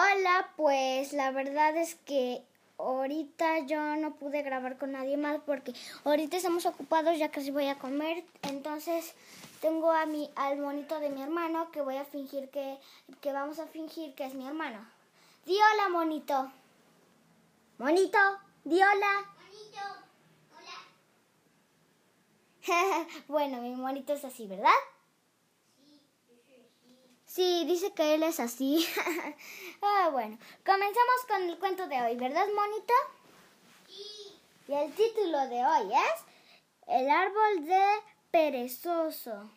Hola, pues la verdad es que ahorita yo no pude grabar con nadie más porque ahorita estamos ocupados, ya casi voy a comer, entonces tengo a mi, al monito de mi hermano que voy a fingir que, que vamos a fingir que es mi hermano. Di hola, monito. Monito, di hola. Monito, hola. bueno, mi monito es así, ¿verdad? Sí, dice que él es así. ah, bueno, comenzamos con el cuento de hoy, ¿verdad, monito? Sí. Y el título de hoy es El árbol de perezoso.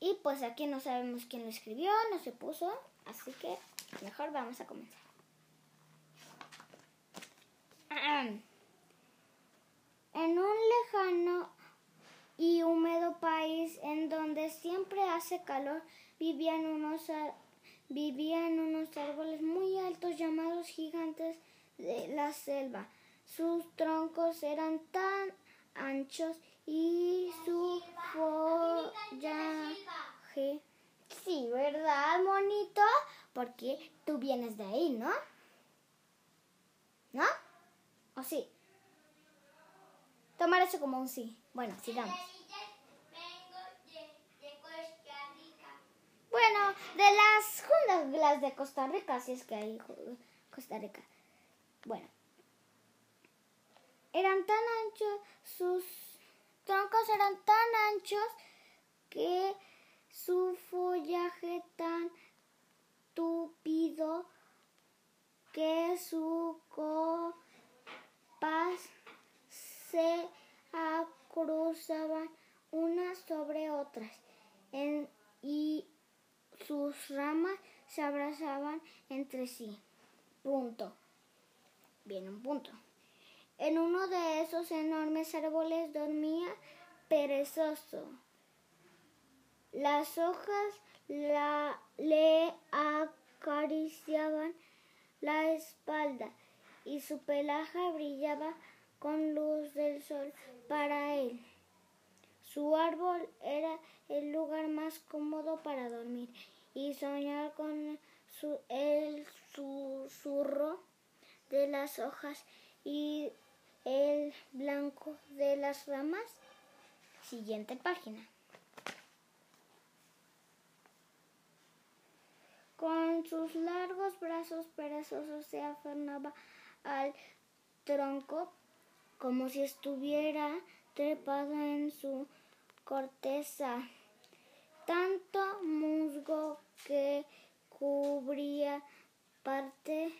Y pues aquí no sabemos quién lo escribió, no se puso, así que mejor vamos a comenzar. En un lejano y húmedo país en donde siempre hace calor vivían unos, vivían unos árboles muy altos llamados gigantes de la selva. Sus troncos eran tan anchos y su follaje. Sí, ¿verdad, monito? Porque tú vienes de ahí, ¿no? ¿No? ¿O sí? Tomar eso como un sí. Bueno, sigamos. Bueno, de las junglas de Costa Rica, si es que hay Costa Rica. Bueno, eran tan anchos, sus troncos eran tan anchos que su follaje tan tupido que su copas se cruzaban unas sobre otras y sus ramas se abrazaban entre sí. Punto. Bien, un punto. En uno de esos enormes árboles dormía perezoso. Las hojas le acariciaban la espalda y su pelaje brillaba con luz del sol para él. Su árbol era el lugar más cómodo para dormir y soñar con su, el susurro de las hojas y el blanco de las ramas. Siguiente página. Con sus largos brazos perezosos se aferraba al tronco como si estuviera trepado en su corteza. Tanto musgo que cubría parte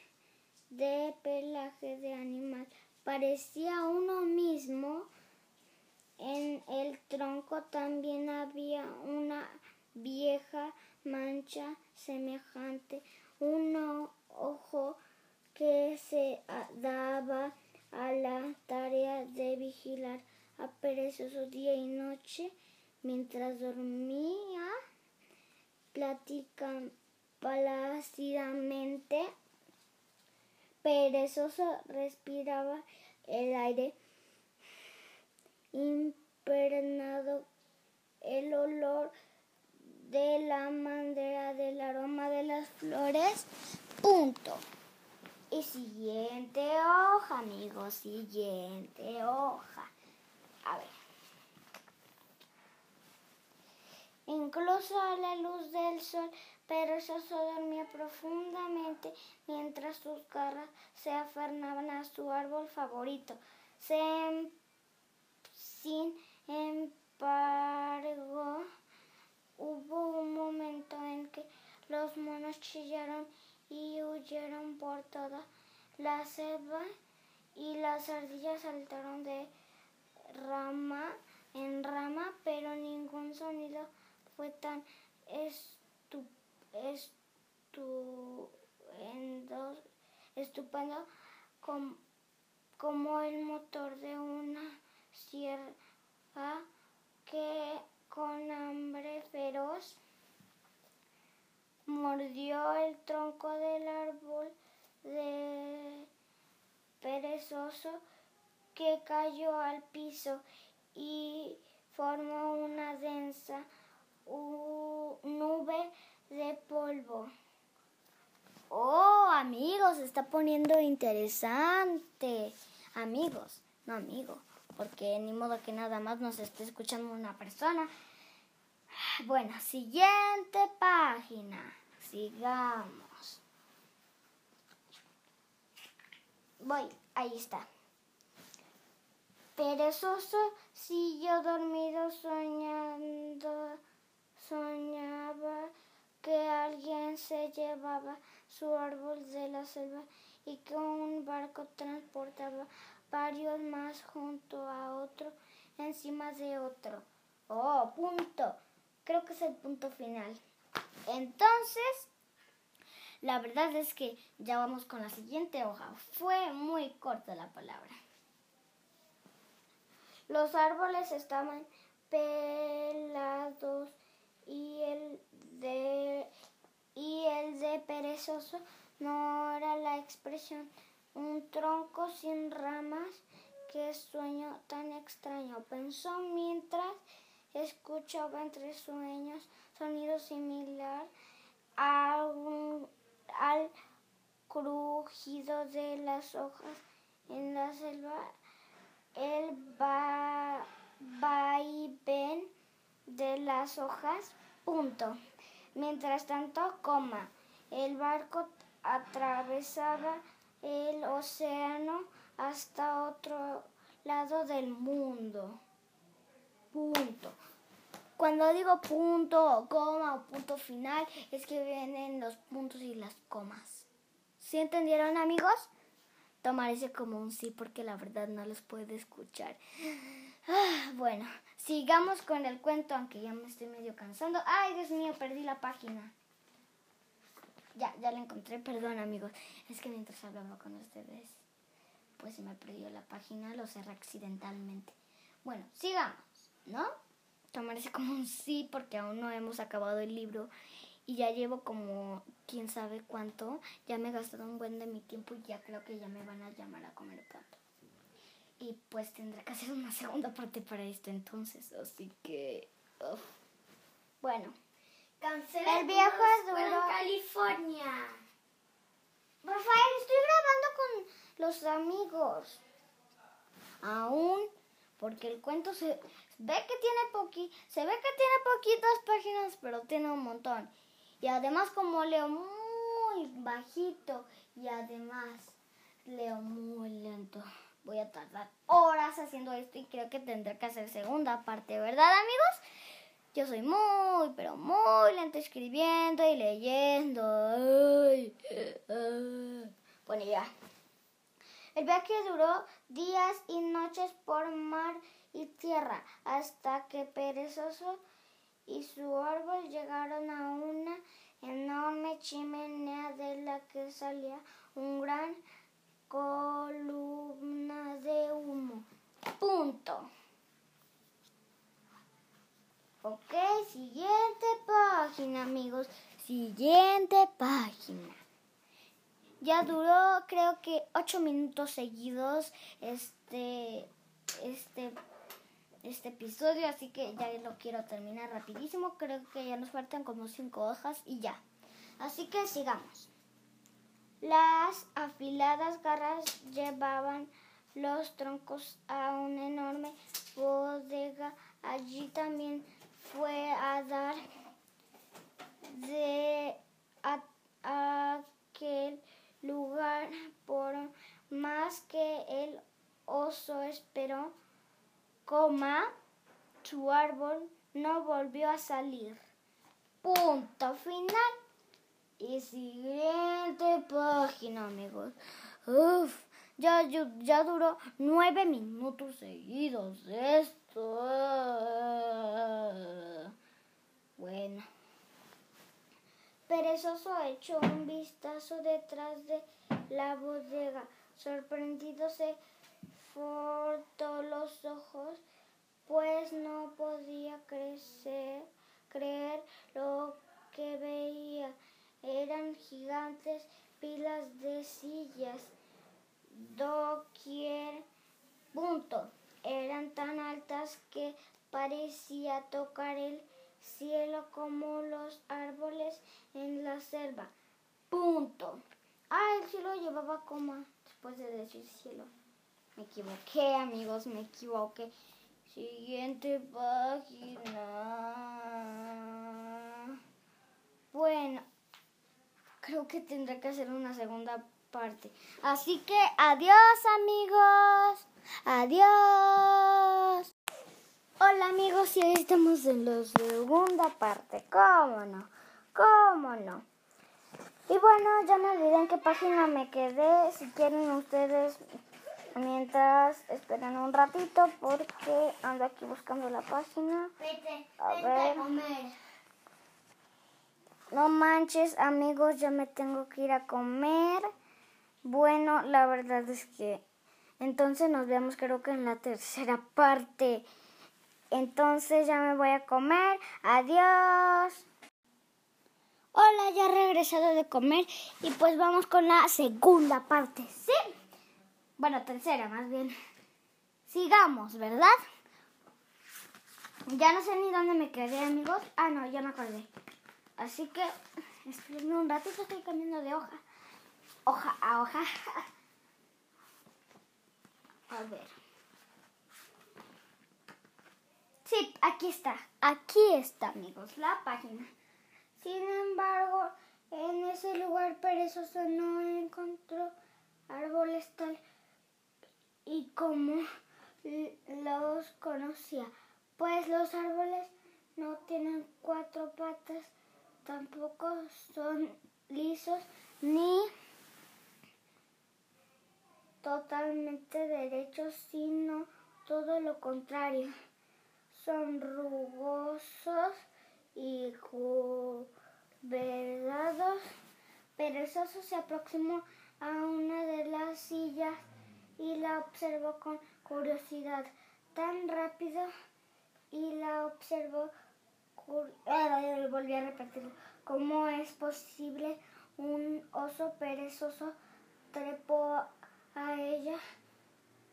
de pelaje de animal. Parecía uno mismo. En el tronco también había una vieja mancha semejante, un ojo que se daba a la tarea de vigilar a perezoso día y noche mientras dormía, platican plácidamente. Perezoso respiraba el aire impregnado, el olor de la madera, del aroma de las flores. Punto. Y siguiente hoja, amigos, siguiente hoja. A ver. Incluso a la luz del sol, perezoso dormía profundamente mientras sus garras se afernaban a su árbol favorito. Em, sin embargo, hubo un momento en que los monos chillaron y huyeron por toda la selva y las ardillas saltaron de rama en rama, pero ningún sonido fue tan estupendo como, como el motor de una sierra que con hambre feroz mordió el tronco del árbol de perezoso que cayó al piso y formó una densa nube de polvo. Oh, amigos, está poniendo interesante. Amigos, no amigo, porque ni modo que nada más nos esté escuchando una persona. Bueno, siguiente página. Sigamos. Voy, ahí está. Perezoso siguió dormido soñando, soñaba que alguien se llevaba su árbol de la selva y que un barco transportaba varios más junto a otro encima de otro. Oh, punto. Creo que es el punto final. Entonces, la verdad es que ya vamos con la siguiente hoja. Fue muy corta la palabra. Los árboles estaban pelados y el de y el de perezoso no era la expresión un tronco sin ramas qué sueño tan extraño pensó mientras escuchaba entre sueños sonido similar al crujido de las hojas en la selva el vaivén de las hojas, punto. Mientras tanto, coma, el barco atravesaba el océano hasta otro lado del mundo. Punto. Cuando digo punto o coma o punto final, es que vienen los puntos y las comas. ¿Sí entendieron, amigos? Tomaré como un sí porque la verdad no los puedo escuchar. Ah, bueno, sigamos con el cuento, aunque ya me estoy medio cansando. Ay, Dios mío, perdí la página. Ya, ya la encontré, perdón amigos. Es que mientras hablaba con ustedes, pues se me perdió la página, lo cerré accidentalmente. Bueno, sigamos, ¿no? Tomaré como un sí porque aún no hemos acabado el libro y ya llevo como quién sabe cuánto. Ya me he gastado un buen de mi tiempo y ya creo que ya me van a llamar a comer pronto. Y pues tendré que hacer una segunda parte para esto entonces, así que... Bueno. Cancela el viejo es duro. California. Rafael, estoy grabando con los amigos. Aún, porque el cuento se ve que tiene poqui, se ve que tiene poquitas páginas, pero tiene un montón. Y además como leo muy bajito y además leo muy lento, voy a tardar horas haciendo esto y creo que tendré que hacer segunda parte, ¿verdad amigos? Yo soy muy, pero muy lento escribiendo y leyendo. Bueno, ya. El viaje duró días y noches por mar y tierra hasta que perezoso y su árbol llegaron a una enorme chimenea de la que salía un gran columna de humo. Punto. Ok, siguiente página, amigos. Siguiente página. Ya duró, creo que ocho minutos seguidos este, este este episodio, así que ya lo quiero terminar rapidísimo. Creo que ya nos faltan como cinco hojas y ya. Así que sigamos. Las afiladas garras llevaban los troncos a una enorme bodega. Allí también fue a dar de aquel lugar por más que el oso esperó coma, su árbol no volvió a salir. Punto final. Y siguiente página, amigos. Uf, ya, ya duró nueve minutos seguidos esto. Bueno. Perezoso echó un vistazo detrás de la bodega. Sorprendido se todos los ojos, pues no podía creer lo que veía. Eran gigantes pilas de sillas, doquier, punto. Eran tan altas que parecía tocar Punto. Ah, el cielo llevaba coma después de decir cielo. Me equivoqué, amigos, me equivoqué. Siguiente página. Bueno, creo que tendré que hacer una segunda parte. Así que adiós, amigos. Adiós. Hola, amigos, y hoy estamos en la segunda parte. ¿Cómo no? ¿Cómo no? Y bueno, ya me olvidé en qué página me quedé. Si quieren ustedes, mientras esperen un ratito, porque ando aquí buscando la página. Vete, A ver. a comer. No manches, amigos, ya me tengo que ir a comer. Bueno, la verdad es que entonces nos vemos creo que en la tercera parte. Entonces ya me voy a comer. Adiós. Hola, ya he regresado de comer y pues vamos con la segunda parte. ¿Sí? Bueno, tercera más bien. Sigamos, ¿verdad? Ya no sé ni dónde me quedé, amigos. Ah, no, ya me acordé. Así que, espérenme un ratito, estoy cambiando de hoja. Hoja a hoja. A ver. Sí, aquí está. Aquí está, amigos, la página. Sin embargo, en ese lugar perezoso no encontró árboles tal y como los conocía. Pues los árboles no tienen cuatro patas, tampoco son lisos ni totalmente derechos, sino todo lo contrario. Son rugosos y curvados. Perezoso se aproximó a una de las sillas y la observó con curiosidad. Tan rápido y la observó. volví a repetirlo. ¿Cómo es posible un oso perezoso trepó a ella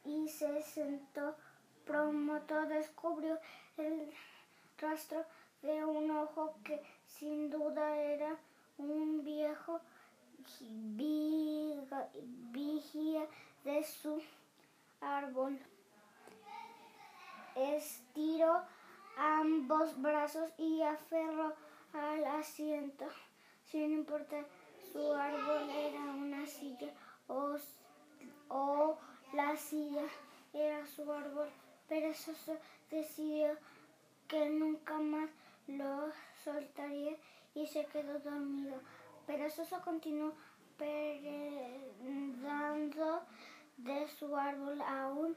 y se sentó? Pronto descubrió el rastro de un ojo que sin duda era un viejo vigía de su árbol. Estiró ambos brazos y aferró al asiento. Sin importar, su árbol era una silla o, o la silla era su árbol. Perezoso decidió que nunca más lo soltaría y se quedó dormido. Perezoso continuó perendando de su árbol aún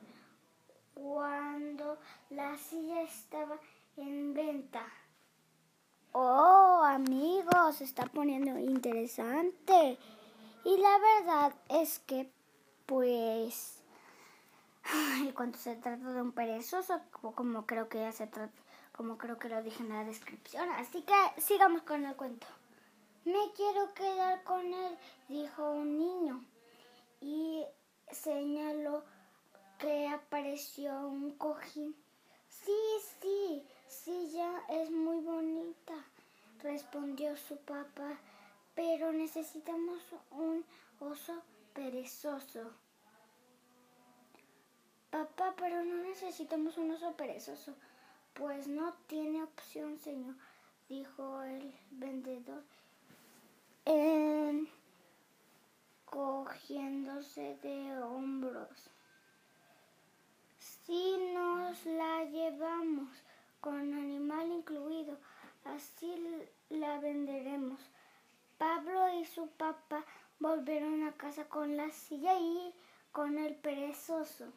cuando la silla estaba en venta. Oh, amigos, está poniendo interesante. Y la verdad es que, pues, cuando se trata de un perezoso, como creo que ya se trata, como creo que lo dije en la descripción. Así que sigamos con el cuento. Me quiero quedar con él, dijo un niño. Y señaló que apareció un cojín. Sí, sí, sí, ya es muy bonita, respondió su papá, pero necesitamos un oso perezoso. Papá, pero no necesitamos un oso perezoso. Pues no tiene opción, señor, dijo el vendedor, cogiéndose de hombros. Si nos la llevamos con animal incluido, así la venderemos. Pablo y su papá volvieron a casa con la silla y con el perezoso.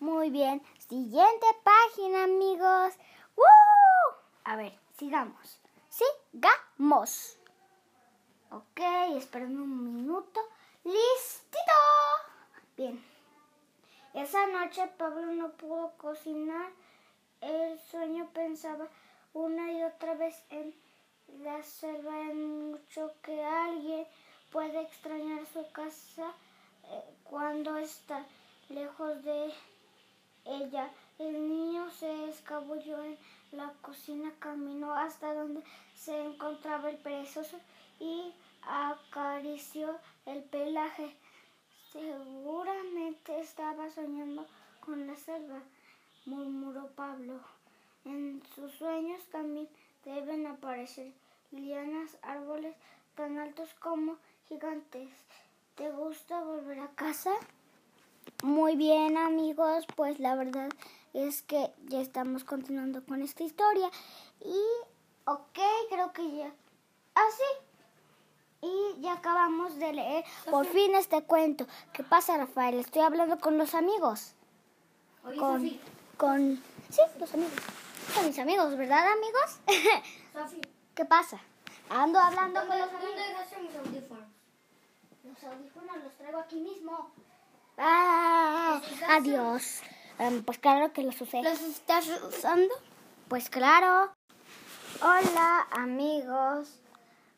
Muy bien, siguiente página, amigos. ¡Woo! A ver, sigamos. Sigamos. Ok, esperen un minuto. ¡Listito! Bien. Esa noche Pablo no pudo cocinar. El sueño pensaba una y otra vez en la selva, en mucho que alguien puede extrañar su casa eh, cuando está lejos de ella. El niño se escabulló en la cocina, caminó hasta donde se encontraba el perezoso y acarició el pelaje. Seguramente estaba soñando con la selva, murmuró Pablo. En sus sueños también deben aparecer lianas, árboles tan altos como gigantes. ¿Te gusta volver a casa? Muy bien amigos, pues la verdad es que ya estamos continuando con esta historia y ok, creo que ya... Ah, sí. Y ya acabamos de leer por fin este cuento. ¿Qué pasa, Rafael? Estoy hablando con los amigos. Oye, con, con... Sí, los amigos. Son mis amigos, ¿verdad, amigos? ¿Qué pasa? Ando hablando con ¿Dónde, los amigos. ¿Dónde mis audífonos? Los audífonos los traigo aquí mismo. Ah, adiós. Em, pues claro que los usé. ¿Los estás usando? Pues claro. Hola amigos.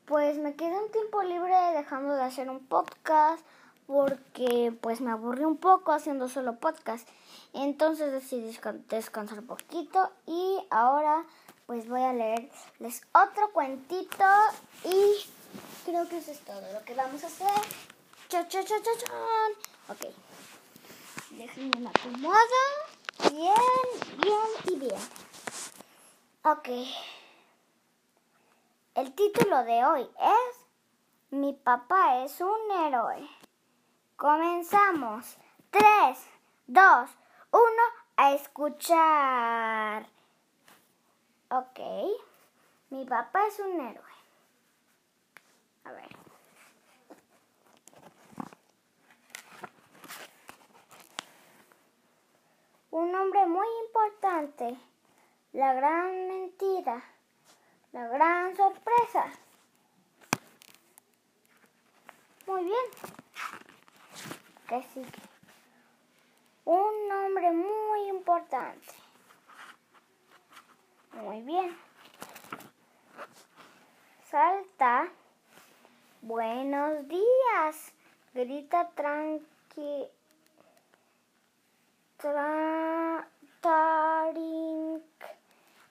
Pues me quedé un tiempo libre dejando de hacer un podcast porque pues me aburrí un poco haciendo solo podcast. Entonces decidí descan- descansar un poquito y ahora pues voy a leerles otro cuentito y creo que eso es todo lo que vamos a hacer. Cha, cha, cha, cha, chan. Ok. Déjenme me acomodo. Bien, bien y bien. Ok. El título de hoy es Mi papá es un héroe. Comenzamos. 3, 2, 1, a escuchar. Ok. Mi papá es un héroe. A ver. Un hombre muy importante. La gran mentira. La gran sorpresa. Muy bien. ¿Qué sigue? Un nombre muy importante. Muy bien. Salta. Buenos días. Grita tranqui.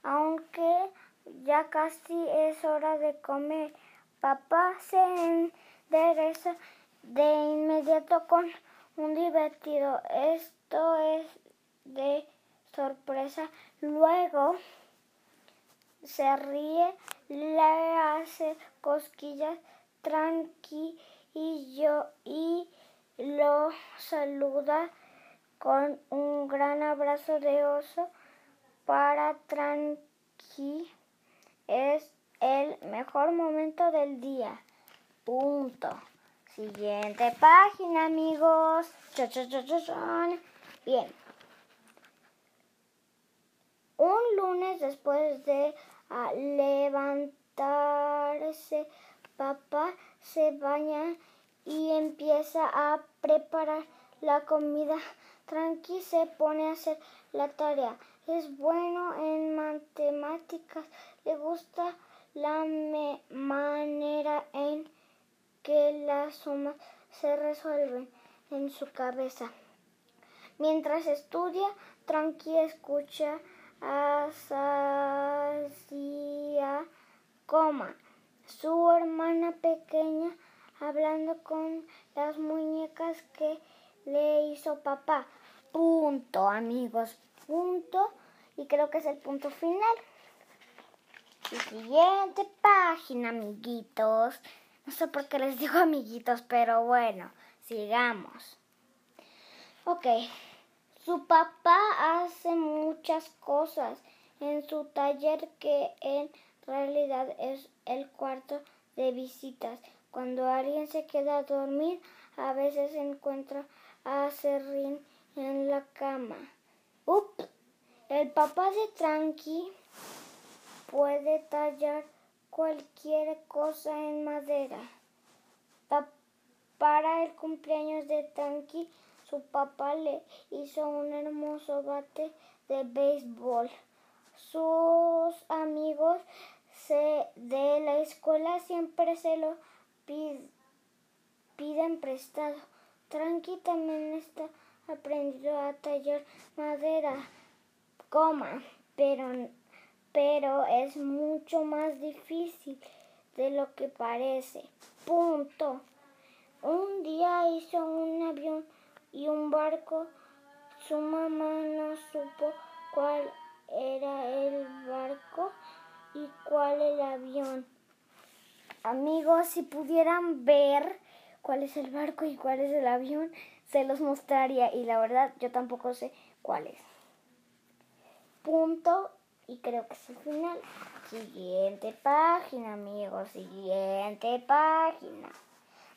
Aunque ya casi es hora de comer. Papá se endereza de inmediato con un divertido. Esto es de sorpresa. Luego se ríe, le hace cosquillas tranqui y yo y lo saluda con un gran abrazo de oso para tranqui es el mejor momento del día. Punto. Siguiente página, amigos. Bien. Un lunes después de ah, levantarse, papá se baña y empieza a preparar la comida. Tranqui se pone a hacer la tarea. Es bueno en matemáticas. Le gusta la manera en que las sumas se resuelven en su cabeza. Mientras estudia, Tranqui escucha a Sasia Coma, su hermana pequeña, hablando con las muñecas que le hizo papá. Punto, amigos, punto. Y creo que es el punto final. Y siguiente página, amiguitos. No sé por qué les digo amiguitos, pero bueno, sigamos. Ok, su papá hace muchas cosas en su taller que en realidad es el cuarto de visitas. Cuando alguien se queda a dormir, a veces encuentra a Serrín en la cama. Ups, el papá de Tranqui puede tallar cualquier cosa en madera. Pa- para el cumpleaños de Tranqui, su papá le hizo un hermoso bate de béisbol. Sus amigos se- de la escuela siempre se lo pi- piden prestado. Tranqui también está aprendido a tallar madera, coma, pero, pero es mucho más difícil de lo que parece. Punto. Un día hizo un avión y un barco. Su mamá no supo cuál era el barco y cuál el avión. Amigos, si pudieran ver cuál es el barco y cuál es el avión, se los mostraría y la verdad yo tampoco sé cuál es. Punto y creo que es el final. Siguiente página, amigos, siguiente página.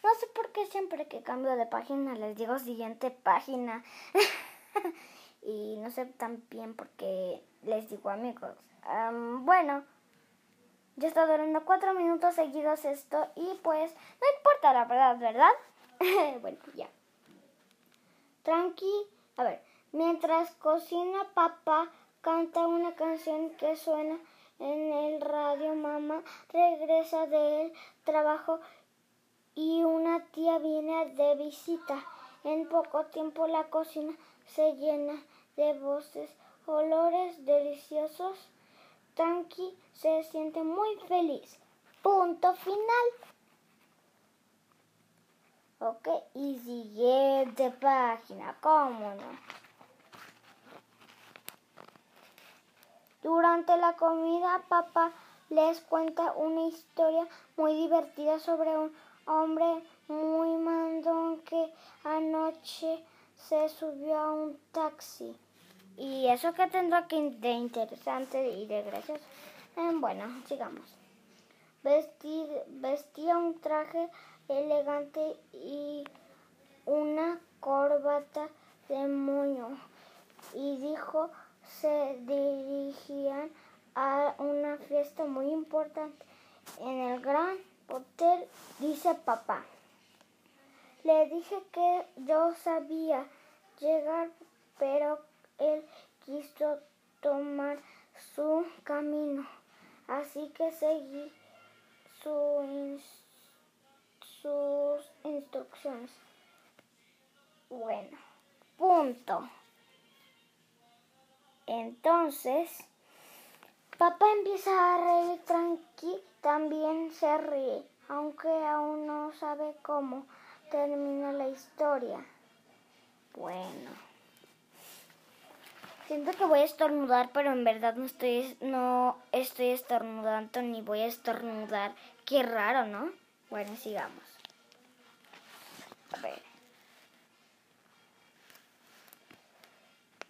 No sé por qué siempre que cambio de página les digo siguiente página. y no sé también por qué les digo amigos. bueno, ya está durando cuatro minutos seguidos esto y pues no importa la verdad, ¿verdad? bueno, ya. Tranqui, a ver, mientras cocina papá canta una canción que suena en el radio, mamá regresa del trabajo y una tía viene de visita. En poco tiempo la cocina se llena de voces, olores deliciosos. Tanky se siente muy feliz. Punto final. Ok, y siguiente página, ¿cómo no? Durante la comida, papá les cuenta una historia muy divertida sobre un hombre muy mandón que anoche se subió a un taxi. ¿Y eso que tendrá que de interesante y de gracioso? Eh, bueno, sigamos. vestía un traje elegante y una corbata de moño y dijo se dirigían a una fiesta muy importante en el gran hotel, dice papá. Le dije que yo sabía llegar, pero él quiso tomar su camino, así que seguí sus instrucciones. Bueno, punto. Entonces, papá empieza a reír tranqui, también se ríe, aunque aún no sabe cómo termina la historia. Bueno. Siento que voy a estornudar, pero en verdad no estoy, no estoy estornudando ni voy a estornudar. Qué raro, ¿no? Bueno, sigamos. A ver.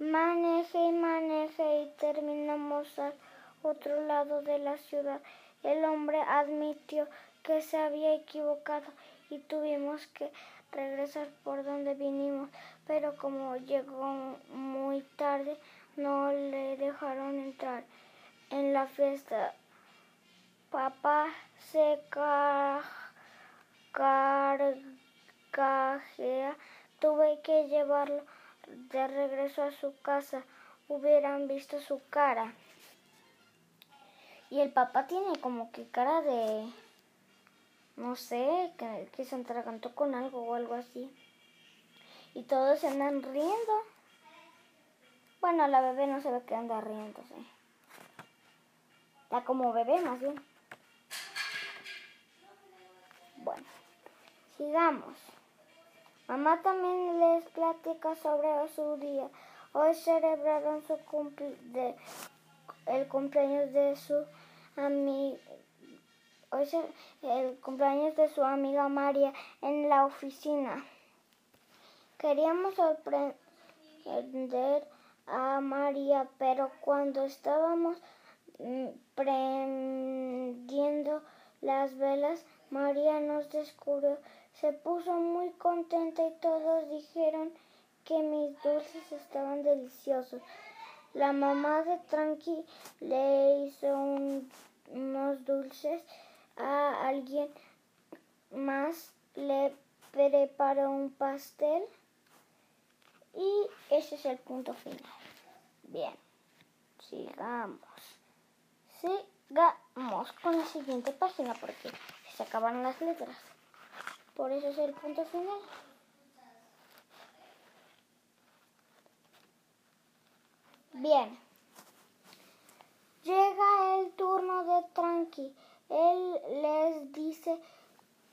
Maneje y maneje y terminamos al otro lado de la ciudad. El hombre admitió que se había equivocado y tuvimos que regresar por donde vinimos, pero como llegó muy tarde no le dejaron entrar en la fiesta. Papá se carcajea, tuve que llevarlo de regreso a su casa hubieran visto su cara. Y el papá tiene como que cara de, no sé, que, se entregantó con algo o algo así. Y todos se andan riendo. Bueno, la bebé no se ve que anda riéndose. Está como bebé más bien. Bueno, sigamos. Mamá también les platica sobre su día. Hoy celebraron su de, el cumpleaños de su amiga. Hoy el cumpleaños de su amiga María en la oficina. Queríamos sorprender a María, pero cuando estábamos mm, prendiendo las velas, María nos descubrió se puso muy contenta y todos dijeron que mis dulces estaban deliciosos. La mamá de Tranqui le hizo unos dulces a alguien más, le preparó un pastel y ese es el punto final. Bien, sigamos. Sigamos con la siguiente página porque se acabaron las letras. Por eso es el punto final. Bien. Llega el turno de Tranqui. Él les dice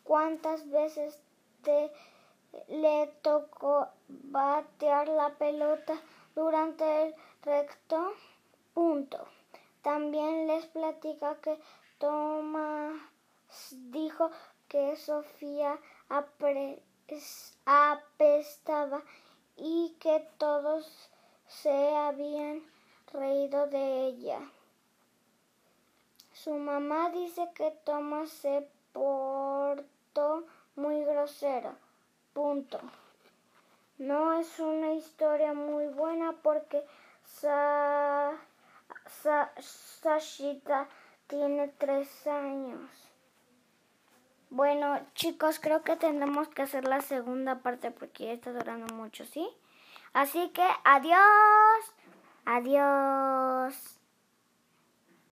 cuántas veces te le tocó batear la pelota durante el recto punto. También les platica que Tomás dijo que Sofía apestaba y que todos se habían reído de ella. Su mamá dice que Tomás se portó muy grosero. Punto. No es una historia muy buena porque Sashita tiene tres años. Bueno, chicos, creo que tendremos que hacer la segunda parte porque ya está durando mucho, ¿sí? Así que adiós. Adiós.